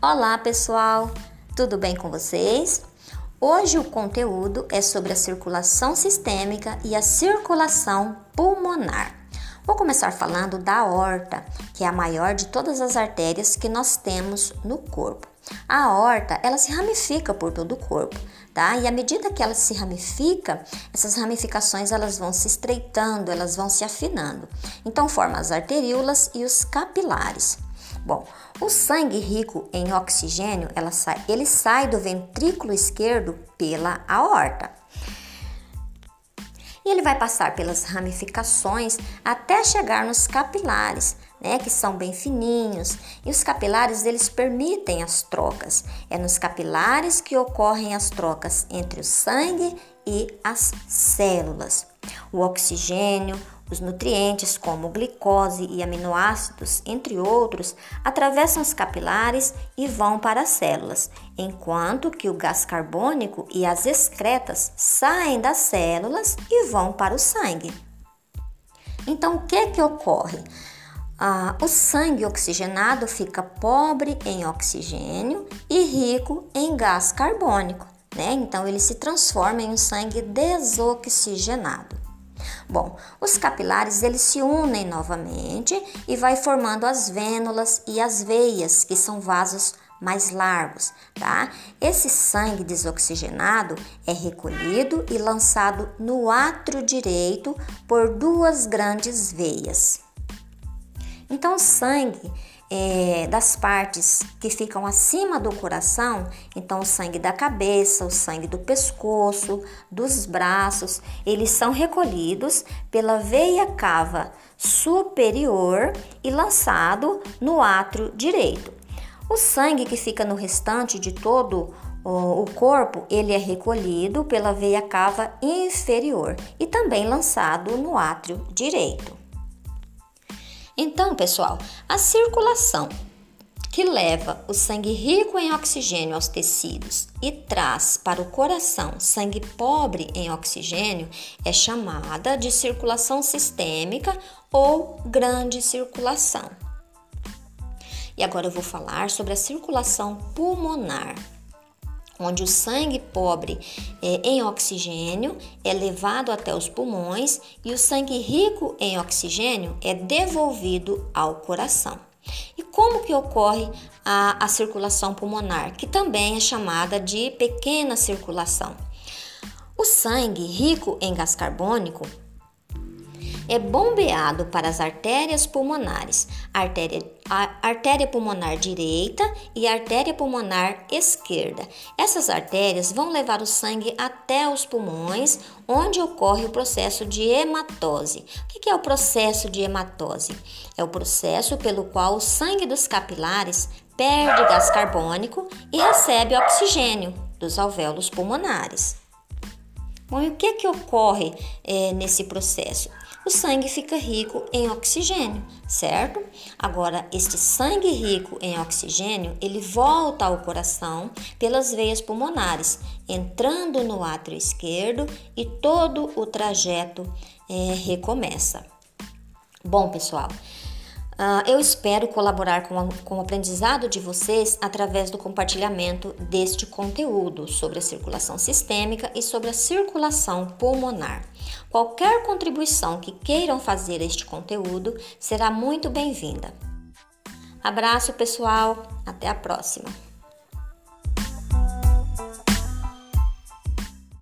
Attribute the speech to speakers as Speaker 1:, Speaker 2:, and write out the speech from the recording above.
Speaker 1: Olá, pessoal! Tudo bem com vocês? Hoje o conteúdo é sobre a circulação sistêmica e a circulação pulmonar. Vou começar falando da aorta, que é a maior de todas as artérias que nós temos no corpo. A aorta, ela se ramifica por todo o corpo, tá? E à medida que ela se ramifica, essas ramificações elas vão se estreitando, elas vão se afinando. Então forma as arteríolas e os capilares. Bom, o sangue rico em oxigênio, sai, ele sai do ventrículo esquerdo pela aorta. E ele vai passar pelas ramificações até chegar nos capilares, né, que são bem fininhos. E os capilares eles permitem as trocas. É nos capilares que ocorrem as trocas entre o sangue e as células. O oxigênio, os nutrientes, como glicose e aminoácidos, entre outros, atravessam os capilares e vão para as células, enquanto que o gás carbônico e as excretas saem das células e vão para o sangue. Então, o que que ocorre? Ah, o sangue oxigenado fica pobre em oxigênio e rico em gás carbônico, né? Então, ele se transforma em um sangue desoxigenado. Bom, os capilares eles se unem novamente e vai formando as vênulas e as veias, que são vasos mais largos, tá? Esse sangue desoxigenado é recolhido e lançado no átrio direito por duas grandes veias. Então, sangue é, das partes que ficam acima do coração, então o sangue da cabeça, o sangue do pescoço, dos braços, eles são recolhidos pela veia cava superior e lançado no átrio direito. O sangue que fica no restante de todo o corpo, ele é recolhido pela veia cava inferior e também lançado no átrio direito. Então, pessoal, a circulação que leva o sangue rico em oxigênio aos tecidos e traz para o coração sangue pobre em oxigênio é chamada de circulação sistêmica ou grande circulação. E agora eu vou falar sobre a circulação pulmonar onde o sangue pobre é, em oxigênio é levado até os pulmões e o sangue rico em oxigênio é devolvido ao coração. E como que ocorre a, a circulação pulmonar, que também é chamada de pequena circulação? O sangue rico em gás carbônico é bombeado para as artérias pulmonares, artéria, artéria pulmonar direita e artéria pulmonar esquerda. Essas artérias vão levar o sangue até os pulmões, onde ocorre o processo de hematose. O que é o processo de hematose? É o processo pelo qual o sangue dos capilares perde gás carbônico e recebe oxigênio dos alvéolos pulmonares. Bom, e o que, que ocorre é, nesse processo? O sangue fica rico em oxigênio, certo? Agora, este sangue rico em oxigênio, ele volta ao coração pelas veias pulmonares, entrando no átrio esquerdo e todo o trajeto é, recomeça. Bom, pessoal, Uh, eu espero colaborar com, com o aprendizado de vocês através do compartilhamento deste conteúdo sobre a circulação sistêmica e sobre a circulação pulmonar. Qualquer contribuição que queiram fazer a este conteúdo será muito bem-vinda. Abraço, pessoal. Até a próxima.